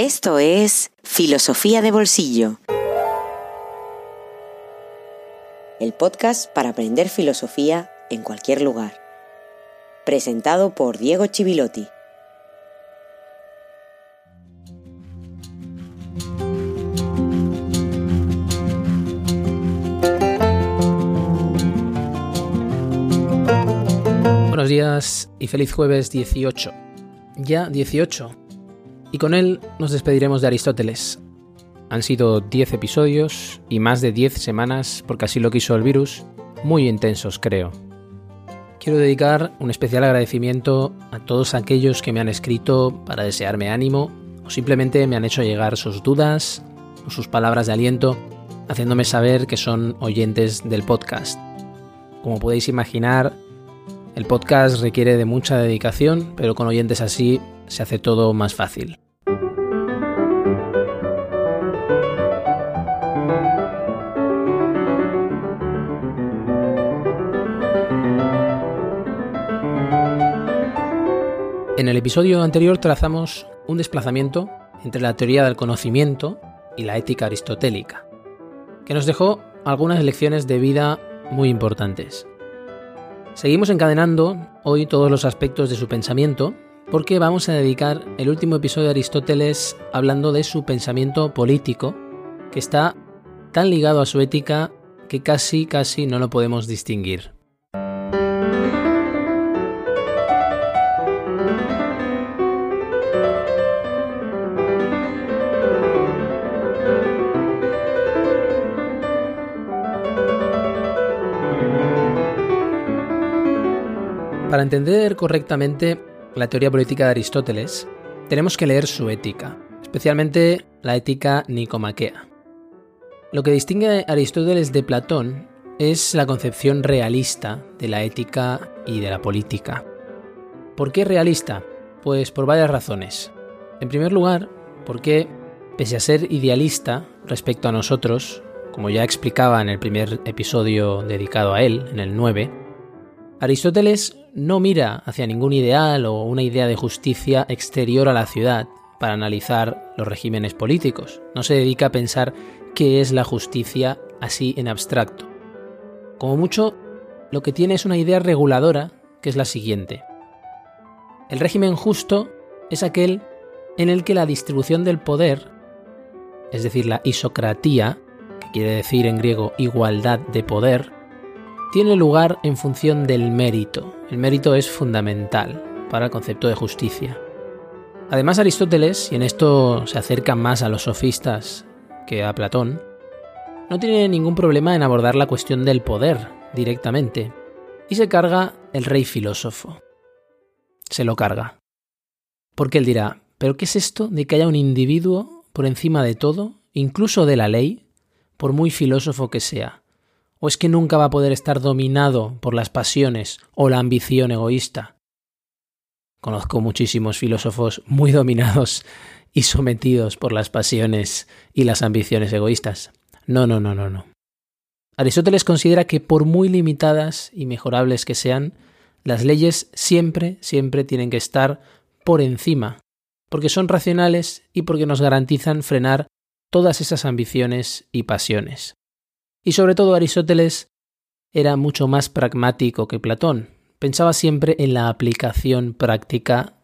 Esto es Filosofía de Bolsillo. El podcast para aprender filosofía en cualquier lugar. Presentado por Diego Chivilotti. Buenos días y feliz jueves 18. Ya 18 y con él nos despediremos de Aristóteles. Han sido 10 episodios y más de 10 semanas, porque así lo quiso el virus, muy intensos creo. Quiero dedicar un especial agradecimiento a todos aquellos que me han escrito para desearme ánimo o simplemente me han hecho llegar sus dudas o sus palabras de aliento, haciéndome saber que son oyentes del podcast. Como podéis imaginar, el podcast requiere de mucha dedicación, pero con oyentes así se hace todo más fácil. En el episodio anterior trazamos un desplazamiento entre la teoría del conocimiento y la ética aristotélica, que nos dejó algunas lecciones de vida muy importantes. Seguimos encadenando hoy todos los aspectos de su pensamiento porque vamos a dedicar el último episodio de Aristóteles hablando de su pensamiento político, que está tan ligado a su ética que casi casi no lo podemos distinguir. Para entender correctamente la teoría política de Aristóteles, tenemos que leer su ética, especialmente la ética nicomaquea. Lo que distingue a Aristóteles de Platón es la concepción realista de la ética y de la política. ¿Por qué realista? Pues por varias razones. En primer lugar, porque, pese a ser idealista respecto a nosotros, como ya explicaba en el primer episodio dedicado a él, en el 9, Aristóteles no mira hacia ningún ideal o una idea de justicia exterior a la ciudad para analizar los regímenes políticos. No se dedica a pensar qué es la justicia así en abstracto. Como mucho, lo que tiene es una idea reguladora, que es la siguiente. El régimen justo es aquel en el que la distribución del poder, es decir, la isocratía, que quiere decir en griego igualdad de poder, tiene lugar en función del mérito. El mérito es fundamental para el concepto de justicia. Además, Aristóteles, y en esto se acerca más a los sofistas que a Platón, no tiene ningún problema en abordar la cuestión del poder directamente, y se carga el rey filósofo. Se lo carga. Porque él dirá, ¿pero qué es esto de que haya un individuo por encima de todo, incluso de la ley, por muy filósofo que sea? ¿O es que nunca va a poder estar dominado por las pasiones o la ambición egoísta? Conozco muchísimos filósofos muy dominados y sometidos por las pasiones y las ambiciones egoístas. No, no, no, no, no. Aristóteles considera que por muy limitadas y mejorables que sean, las leyes siempre, siempre tienen que estar por encima, porque son racionales y porque nos garantizan frenar todas esas ambiciones y pasiones. Y sobre todo Aristóteles era mucho más pragmático que Platón. Pensaba siempre en la aplicación práctica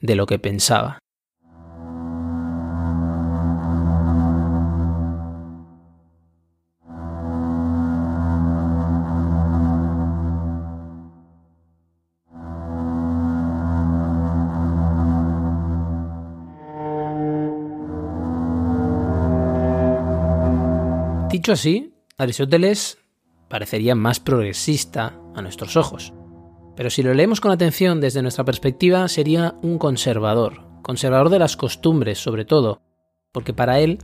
de lo que pensaba. Dicho así, Aristóteles parecería más progresista a nuestros ojos. Pero si lo leemos con atención desde nuestra perspectiva, sería un conservador, conservador de las costumbres sobre todo, porque para él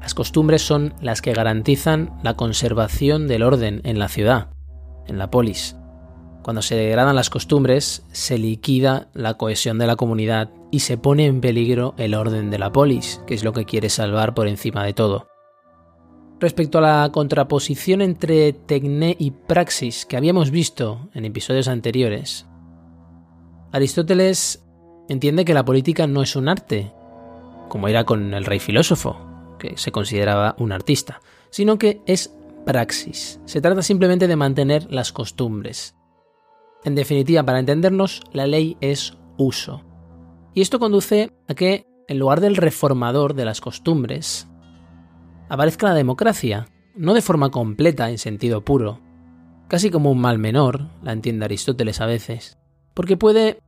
las costumbres son las que garantizan la conservación del orden en la ciudad, en la polis. Cuando se degradan las costumbres, se liquida la cohesión de la comunidad y se pone en peligro el orden de la polis, que es lo que quiere salvar por encima de todo. Respecto a la contraposición entre tecné y praxis que habíamos visto en episodios anteriores, Aristóteles entiende que la política no es un arte, como era con el rey filósofo, que se consideraba un artista, sino que es praxis. Se trata simplemente de mantener las costumbres. En definitiva, para entendernos, la ley es uso. Y esto conduce a que, en lugar del reformador de las costumbres, aparezca la democracia, no de forma completa en sentido puro, casi como un mal menor, la entiende Aristóteles a veces, porque puede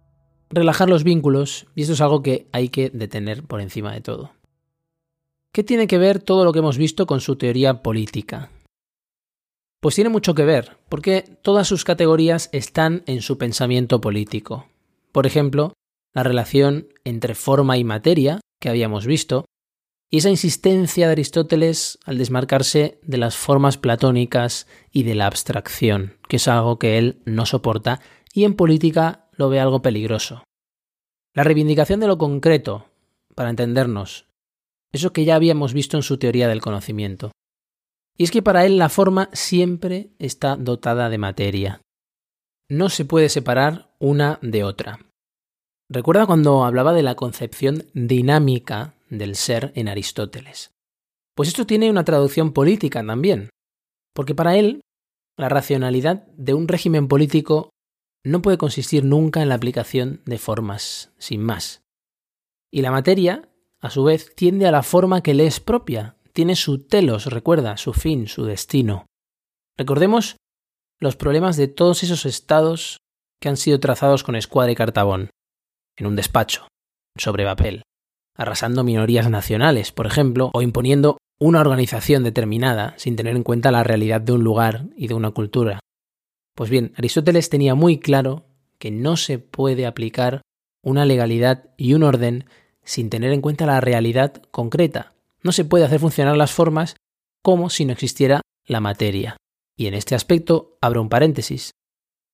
relajar los vínculos y esto es algo que hay que detener por encima de todo. ¿Qué tiene que ver todo lo que hemos visto con su teoría política? Pues tiene mucho que ver, porque todas sus categorías están en su pensamiento político. Por ejemplo, la relación entre forma y materia, que habíamos visto, y esa insistencia de Aristóteles al desmarcarse de las formas platónicas y de la abstracción, que es algo que él no soporta y en política lo ve algo peligroso. La reivindicación de lo concreto, para entendernos, eso que ya habíamos visto en su teoría del conocimiento. Y es que para él la forma siempre está dotada de materia. No se puede separar una de otra. Recuerda cuando hablaba de la concepción dinámica del ser en Aristóteles. Pues esto tiene una traducción política también, porque para él la racionalidad de un régimen político no puede consistir nunca en la aplicación de formas, sin más. Y la materia, a su vez, tiende a la forma que le es propia, tiene su telos, recuerda, su fin, su destino. Recordemos los problemas de todos esos estados que han sido trazados con escuadra y cartabón, en un despacho, sobre papel arrasando minorías nacionales, por ejemplo, o imponiendo una organización determinada sin tener en cuenta la realidad de un lugar y de una cultura. Pues bien, Aristóteles tenía muy claro que no se puede aplicar una legalidad y un orden sin tener en cuenta la realidad concreta. No se puede hacer funcionar las formas como si no existiera la materia. Y en este aspecto abro un paréntesis.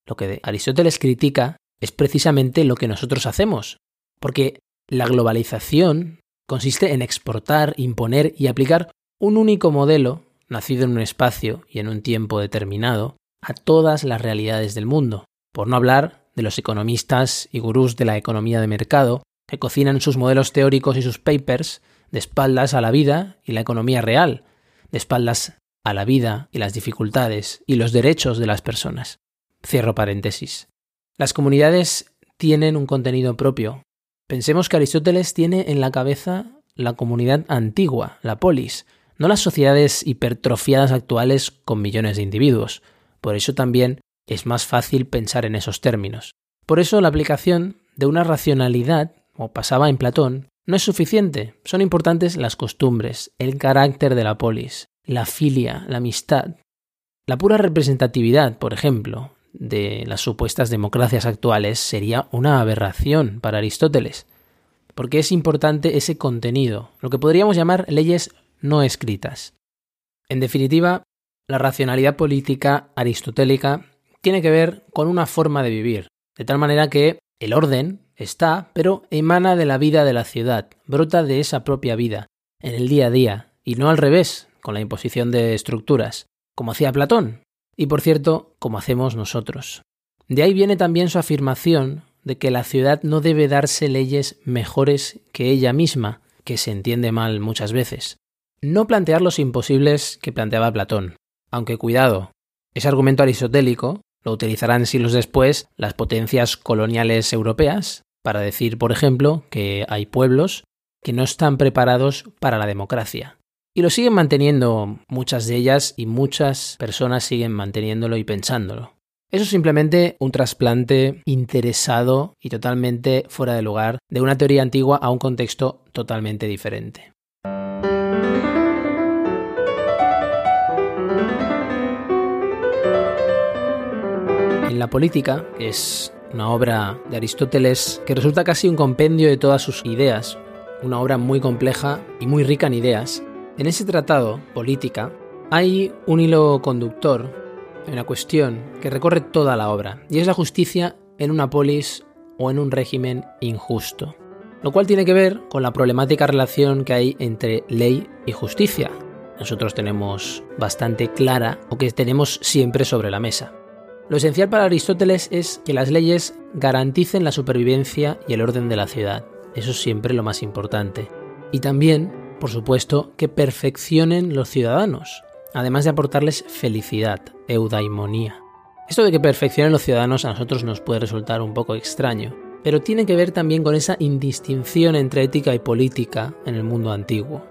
Lo que Aristóteles critica es precisamente lo que nosotros hacemos, porque la globalización consiste en exportar, imponer y aplicar un único modelo, nacido en un espacio y en un tiempo determinado, a todas las realidades del mundo, por no hablar de los economistas y gurús de la economía de mercado, que cocinan sus modelos teóricos y sus papers de espaldas a la vida y la economía real, de espaldas a la vida y las dificultades y los derechos de las personas. Cierro paréntesis. Las comunidades tienen un contenido propio, Pensemos que Aristóteles tiene en la cabeza la comunidad antigua, la polis, no las sociedades hipertrofiadas actuales con millones de individuos. Por eso también es más fácil pensar en esos términos. Por eso la aplicación de una racionalidad, como pasaba en Platón, no es suficiente. Son importantes las costumbres, el carácter de la polis, la filia, la amistad. La pura representatividad, por ejemplo, de las supuestas democracias actuales sería una aberración para Aristóteles, porque es importante ese contenido, lo que podríamos llamar leyes no escritas. En definitiva, la racionalidad política aristotélica tiene que ver con una forma de vivir, de tal manera que el orden está, pero emana de la vida de la ciudad, brota de esa propia vida, en el día a día, y no al revés, con la imposición de estructuras, como hacía Platón, y por cierto, como hacemos nosotros. De ahí viene también su afirmación de que la ciudad no debe darse leyes mejores que ella misma, que se entiende mal muchas veces. No plantear los imposibles que planteaba Platón, aunque cuidado, ese argumento aristotélico lo utilizarán siglos después las potencias coloniales europeas para decir, por ejemplo, que hay pueblos que no están preparados para la democracia, y lo siguen manteniendo muchas de ellas y muchas personas siguen manteniéndolo y pensándolo. Eso es simplemente un trasplante interesado y totalmente fuera de lugar de una teoría antigua a un contexto totalmente diferente. En la política, que es una obra de Aristóteles que resulta casi un compendio de todas sus ideas, una obra muy compleja y muy rica en ideas, en ese tratado, política, hay un hilo conductor, una cuestión que recorre toda la obra, y es la justicia en una polis o en un régimen injusto, lo cual tiene que ver con la problemática relación que hay entre ley y justicia. Nosotros tenemos bastante clara o que tenemos siempre sobre la mesa. Lo esencial para Aristóteles es que las leyes garanticen la supervivencia y el orden de la ciudad. Eso es siempre lo más importante. Y también, por supuesto, que perfeccionen los ciudadanos, además de aportarles felicidad, eudaimonía. Esto de que perfeccionen los ciudadanos a nosotros nos puede resultar un poco extraño, pero tiene que ver también con esa indistinción entre ética y política en el mundo antiguo.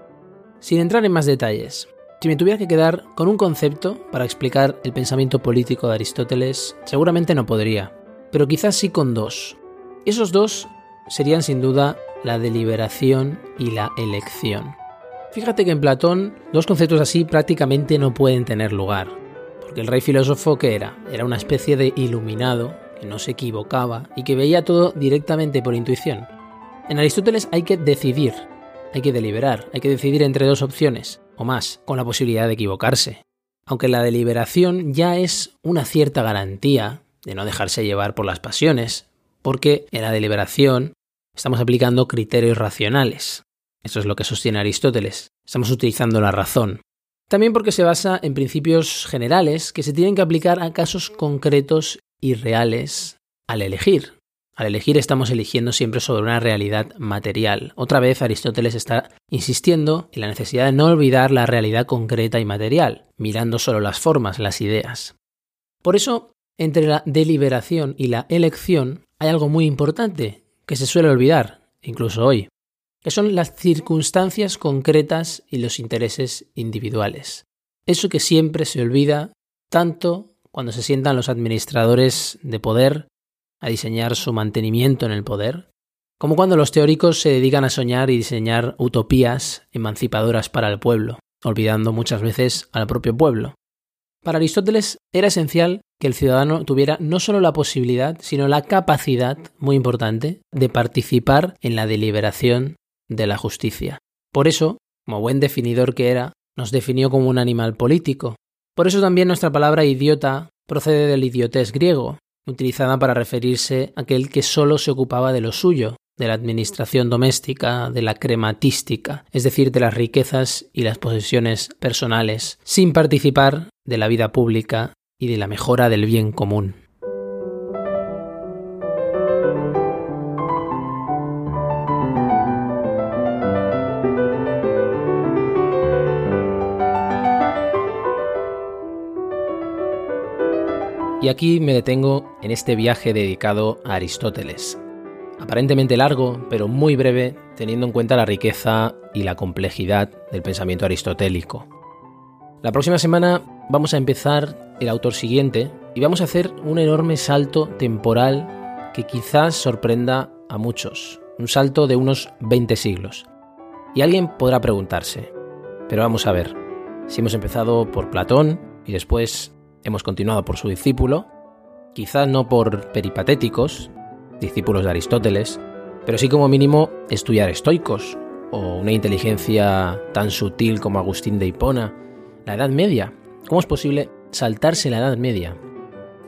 Sin entrar en más detalles, si me tuviera que quedar con un concepto para explicar el pensamiento político de Aristóteles, seguramente no podría, pero quizás sí con dos. Esos dos serían sin duda la deliberación y la elección. Fíjate que en Platón dos conceptos así prácticamente no pueden tener lugar, porque el rey filósofo que era, era una especie de iluminado que no se equivocaba y que veía todo directamente por intuición. En Aristóteles hay que decidir, hay que deliberar, hay que decidir entre dos opciones, o más, con la posibilidad de equivocarse. Aunque la deliberación ya es una cierta garantía de no dejarse llevar por las pasiones, porque en la deliberación estamos aplicando criterios racionales. Eso es lo que sostiene Aristóteles. Estamos utilizando la razón. También porque se basa en principios generales que se tienen que aplicar a casos concretos y reales al elegir. Al elegir estamos eligiendo siempre sobre una realidad material. Otra vez Aristóteles está insistiendo en la necesidad de no olvidar la realidad concreta y material, mirando solo las formas, las ideas. Por eso, entre la deliberación y la elección hay algo muy importante que se suele olvidar, incluso hoy, que son las circunstancias concretas y los intereses individuales. Eso que siempre se olvida tanto cuando se sientan los administradores de poder a diseñar su mantenimiento en el poder, como cuando los teóricos se dedican a soñar y diseñar utopías emancipadoras para el pueblo, olvidando muchas veces al propio pueblo. Para Aristóteles era esencial que el ciudadano tuviera no solo la posibilidad, sino la capacidad, muy importante, de participar en la deliberación de la justicia. Por eso, como buen definidor que era, nos definió como un animal político. Por eso también nuestra palabra idiota procede del idiotés griego, utilizada para referirse a aquel que solo se ocupaba de lo suyo, de la administración doméstica, de la crematística, es decir, de las riquezas y las posesiones personales, sin participar de la vida pública y de la mejora del bien común. Y aquí me detengo en este viaje dedicado a Aristóteles. Aparentemente largo, pero muy breve, teniendo en cuenta la riqueza y la complejidad del pensamiento aristotélico. La próxima semana vamos a empezar el autor siguiente y vamos a hacer un enorme salto temporal que quizás sorprenda a muchos, un salto de unos 20 siglos. Y alguien podrá preguntarse, pero vamos a ver, si hemos empezado por Platón y después hemos continuado por su discípulo, quizá no por peripatéticos, discípulos de Aristóteles, pero sí como mínimo estudiar estoicos o una inteligencia tan sutil como Agustín de Hipona, la Edad Media. ¿Cómo es posible saltarse la Edad Media?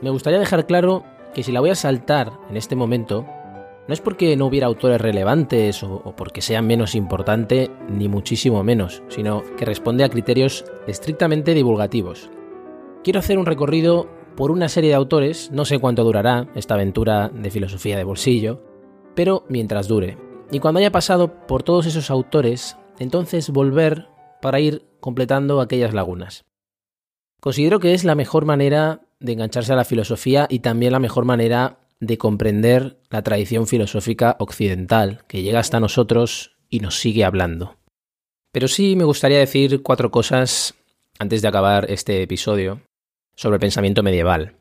Me gustaría dejar claro que si la voy a saltar en este momento, no es porque no hubiera autores relevantes o, porque sea menos importante, ni muchísimo menos, sino que responde a criterios estrictamente divulgativos. Quiero hacer un recorrido por una serie de autores, no sé cuánto durará esta aventura de filosofía de bolsillo, pero mientras dure. Y cuando haya pasado por todos esos autores, entonces volver para ir completando aquellas lagunas. Considero que es la mejor manera de engancharse a la filosofía y también la mejor manera de comprender la tradición filosófica occidental que llega hasta nosotros y nos sigue hablando. Pero sí me gustaría decir cuatro cosas antes de acabar este episodio sobre el pensamiento medieval.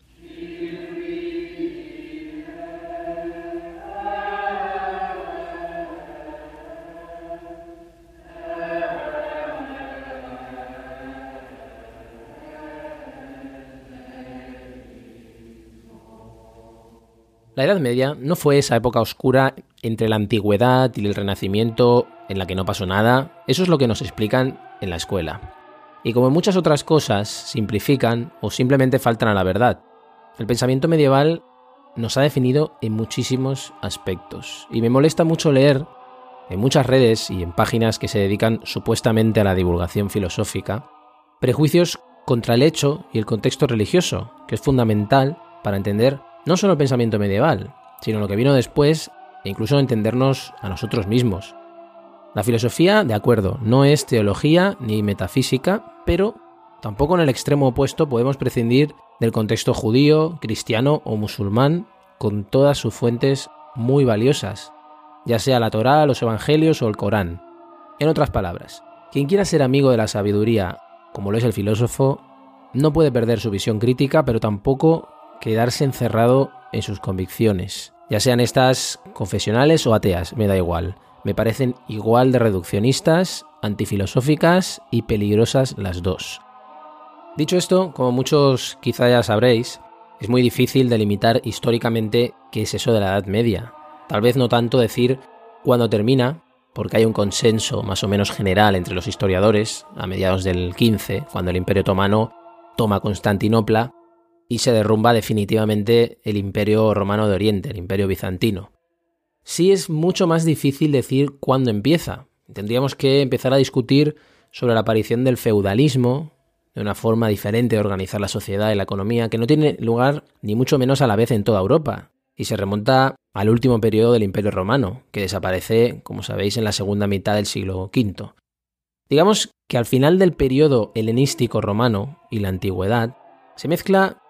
La Edad Media no fue esa época oscura entre la antigüedad y el Renacimiento en la que no pasó nada. Eso es lo que nos explican en la escuela y como muchas otras cosas, simplifican o simplemente faltan a la verdad. El pensamiento medieval nos ha definido en muchísimos aspectos y me molesta mucho leer en muchas redes y en páginas que se dedican supuestamente a la divulgación filosófica prejuicios contra el hecho y el contexto religioso, que es fundamental para entender no solo el pensamiento medieval, sino lo que vino después e incluso entendernos a nosotros mismos. La filosofía, de acuerdo, no es teología ni metafísica, pero tampoco en el extremo opuesto podemos prescindir del contexto judío, cristiano o musulmán, con todas sus fuentes muy valiosas, ya sea la Torá, los Evangelios o el Corán. En otras palabras, quien quiera ser amigo de la sabiduría, como lo es el filósofo, no puede perder su visión crítica, pero tampoco quedarse encerrado en sus convicciones, ya sean estas confesionales o ateas, me da igual. Me parecen igual de reduccionistas, antifilosóficas y peligrosas las dos. Dicho esto, como muchos quizá ya sabréis, es muy difícil delimitar históricamente qué es eso de la Edad Media. Tal vez no tanto decir cuándo termina, porque hay un consenso más o menos general entre los historiadores a mediados del 15, cuando el Imperio Otomano toma Constantinopla y se derrumba definitivamente el Imperio Romano de Oriente, el Imperio Bizantino. Sí es mucho más difícil decir cuándo empieza. Tendríamos que empezar a discutir sobre la aparición del feudalismo, de una forma diferente de organizar la sociedad y la economía que no tiene lugar ni mucho menos a la vez en toda Europa, y se remonta al último periodo del Imperio Romano, que desaparece, como sabéis, en la segunda mitad del siglo V. Digamos que al final del periodo helenístico romano y la antigüedad, se mezcla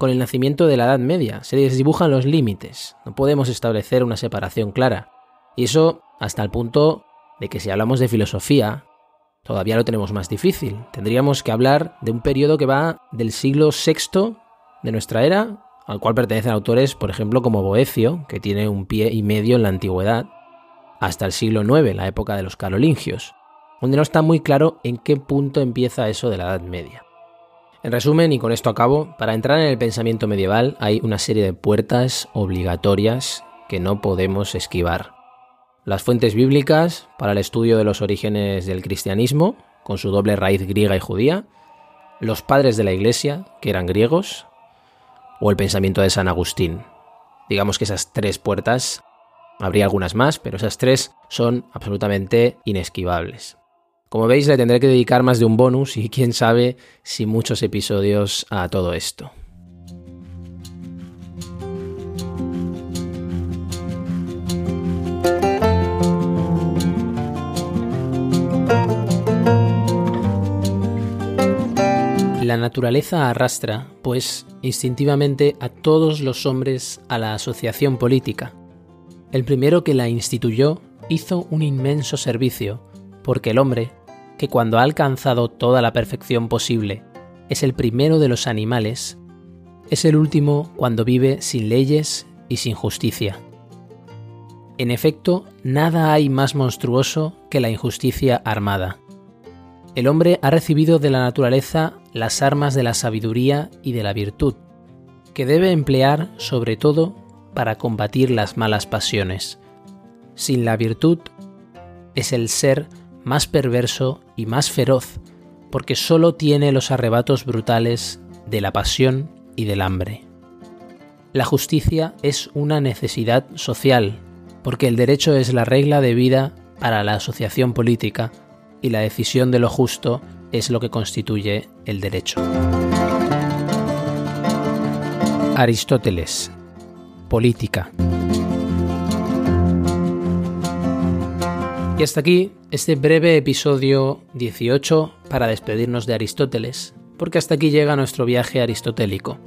con el nacimiento de la Edad Media, se desdibujan los límites, no podemos establecer una separación clara, y eso hasta el punto de que si hablamos de filosofía, todavía lo tenemos más difícil. Tendríamos que hablar de un periodo que va del siglo VI de nuestra era, al cual pertenecen autores, por ejemplo, como Boecio, que tiene un pie y medio en la antigüedad, hasta el siglo IX, la época de los carolingios, donde no está muy claro en qué punto empieza eso de la Edad Media. En resumen, y con esto acabo, para entrar en el pensamiento medieval hay una serie de puertas obligatorias que no podemos esquivar las fuentes bíblicas para el estudio de los orígenes del cristianismo, con su doble raíz griega y judía, los padres de la Iglesia, que eran griegos, o el pensamiento de San Agustín. Digamos que esas tres puertas, habría algunas más, pero esas tres son absolutamente inesquivables. Como veis, le tendré que dedicar más de un bonus y quién sabe si muchos episodios a todo esto. La naturaleza arrastra, pues, instintivamente a todos los hombres a la asociación política. El primero que la instituyó hizo un inmenso servicio, porque el hombre, que cuando ha alcanzado toda la perfección posible, es el primero de los animales, es el último cuando vive sin leyes y sin justicia. En efecto, nada hay más monstruoso que la injusticia armada. El hombre ha recibido de la naturaleza las armas de la sabiduría y de la virtud, que debe emplear sobre todo para combatir las malas pasiones. Sin la virtud es el ser más perverso y más feroz, porque sólo tiene los arrebatos brutales de la pasión y del hambre. La justicia es una necesidad social, porque el derecho es la regla de vida para la asociación política y la decisión de lo justo es lo que constituye el derecho. Aristóteles. Política. Y hasta aquí este breve episodio 18 para despedirnos de Aristóteles, porque hasta aquí llega nuestro viaje aristotélico.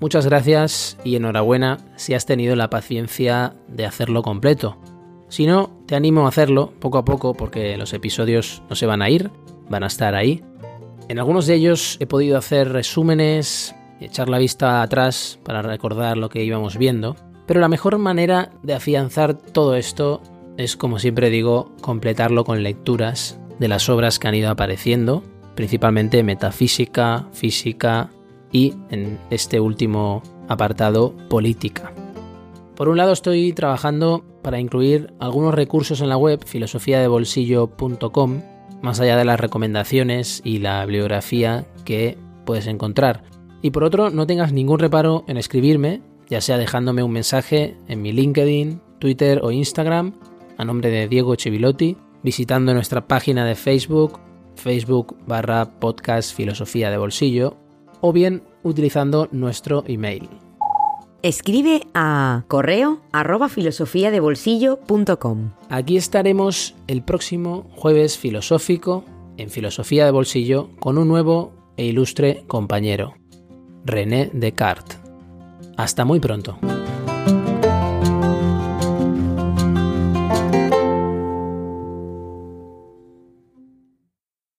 Muchas gracias y enhorabuena si has tenido la paciencia de hacerlo completo. Si no, te animo a hacerlo poco a poco porque los episodios no se van a ir, van a estar ahí. En algunos de ellos he podido hacer resúmenes, echar la vista atrás para recordar lo que íbamos viendo, pero la mejor manera de afianzar todo esto es, como siempre digo, completarlo con lecturas de las obras que han ido apareciendo, principalmente metafísica, física y, en este último apartado, política. Por un lado estoy trabajando para incluir algunos recursos en la web filosofiadebolsillo.com, más allá de las recomendaciones y la bibliografía que puedes encontrar. Y por otro, no tengas ningún reparo en escribirme, ya sea dejándome un mensaje en mi LinkedIn, Twitter o Instagram, a nombre de Diego Chivilotti, visitando nuestra página de Facebook, Facebook barra podcast filosofía de bolsillo, o bien utilizando nuestro email Escribe a correo arroba filosofiadebolsillo.com. Aquí estaremos el próximo jueves filosófico en Filosofía de Bolsillo con un nuevo e ilustre compañero, René Descartes. Hasta muy pronto.